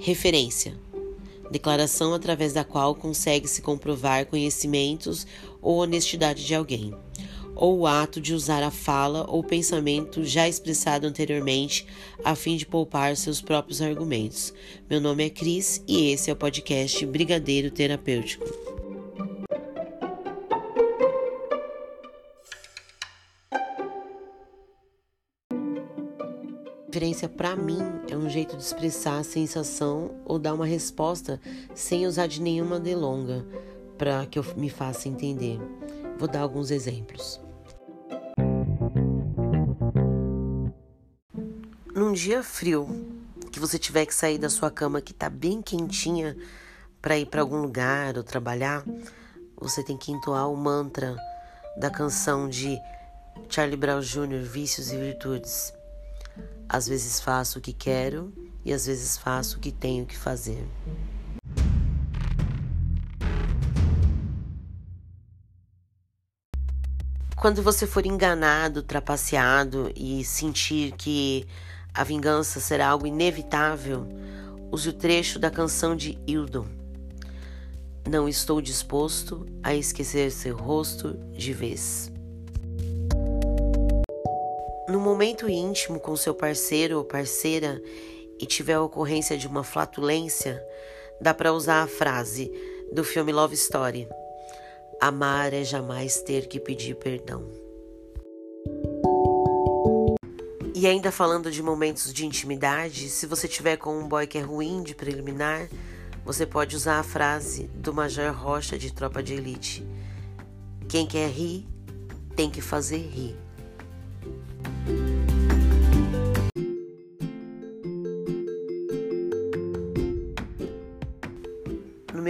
Referência: declaração através da qual consegue-se comprovar conhecimentos ou honestidade de alguém, ou o ato de usar a fala ou pensamento já expressado anteriormente a fim de poupar seus próprios argumentos. Meu nome é Cris e esse é o podcast Brigadeiro Terapêutico. Referência para mim é um jeito de expressar a sensação ou dar uma resposta sem usar de nenhuma delonga para que eu me faça entender. Vou dar alguns exemplos. Num dia frio, que você tiver que sair da sua cama que tá bem quentinha para ir para algum lugar ou trabalhar, você tem que entoar o mantra da canção de Charlie Brown Jr., Vícios e Virtudes. Às vezes faço o que quero e às vezes faço o que tenho que fazer. Quando você for enganado, trapaceado e sentir que a vingança será algo inevitável, use o trecho da canção de Hildon. Não estou disposto a esquecer seu rosto de vez. No momento íntimo com seu parceiro ou parceira e tiver a ocorrência de uma flatulência, dá para usar a frase do filme Love Story: Amar é jamais ter que pedir perdão. E ainda falando de momentos de intimidade, se você tiver com um boy que é ruim de preliminar, você pode usar a frase do Major Rocha de Tropa de Elite: Quem quer rir, tem que fazer rir.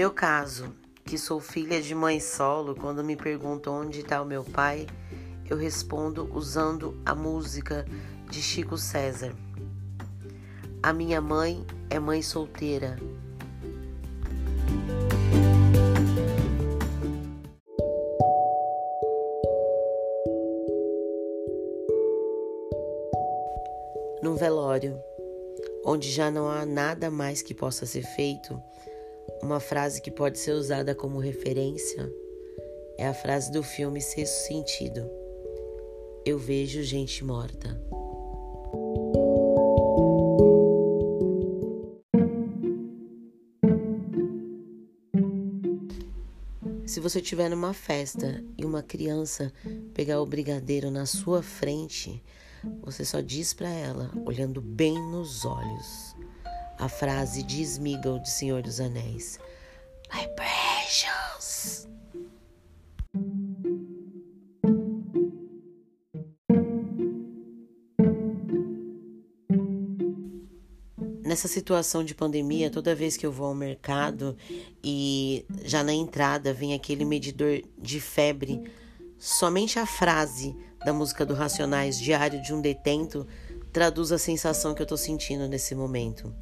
Meu caso, que sou filha de mãe solo, quando me perguntam onde está o meu pai, eu respondo usando a música de Chico César. A minha mãe é mãe solteira. Num velório, onde já não há nada mais que possa ser feito, uma frase que pode ser usada como referência é a frase do filme Sexto Sentido. Eu vejo gente morta. Se você estiver numa festa e uma criança pegar o brigadeiro na sua frente, você só diz para ela, olhando bem nos olhos, a frase de Smeagol de Senhor dos Anéis: My precious. Nessa situação de pandemia, toda vez que eu vou ao mercado e já na entrada vem aquele medidor de febre, somente a frase da música do Racionais, Diário de um Detento, traduz a sensação que eu tô sentindo nesse momento.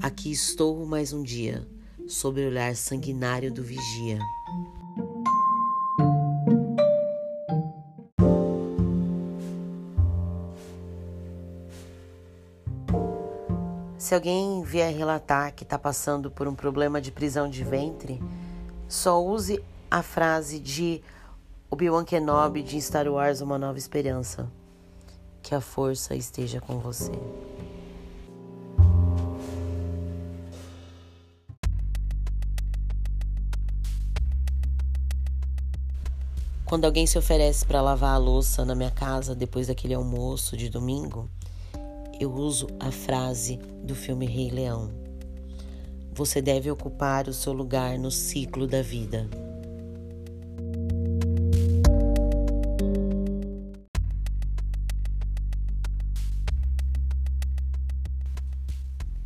Aqui estou mais um dia, sob o olhar sanguinário do vigia. Se alguém vier relatar que está passando por um problema de prisão de ventre, só use a frase de Obi-Wan Kenobi de Star Wars Uma Nova Esperança. Que a força esteja com você. Quando alguém se oferece para lavar a louça na minha casa depois daquele almoço de domingo, eu uso a frase do filme Rei Leão. Você deve ocupar o seu lugar no ciclo da vida.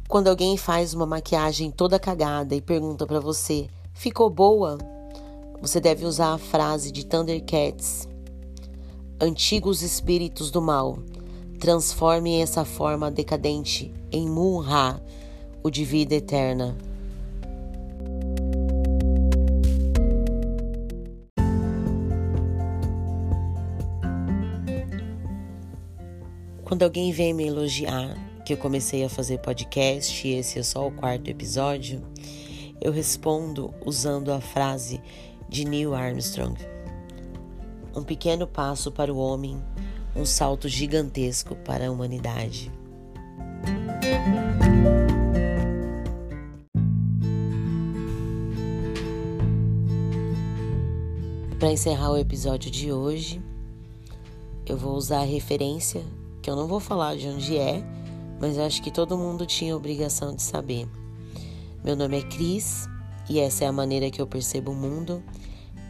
Quando alguém faz uma maquiagem toda cagada e pergunta para você: "Ficou boa?", você deve usar a frase de Thundercats: Antigos espíritos do mal, transformem essa forma decadente em Munra, o de vida eterna. Quando alguém vem me elogiar que eu comecei a fazer podcast e esse é só o quarto episódio, eu respondo usando a frase de Neil Armstrong: Um pequeno passo para o homem, um salto gigantesco para a humanidade. Para encerrar o episódio de hoje, eu vou usar a referência, que eu não vou falar de onde é, mas acho que todo mundo tinha obrigação de saber. Meu nome é Cris e essa é a maneira que eu percebo o mundo.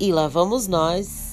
E lá vamos nós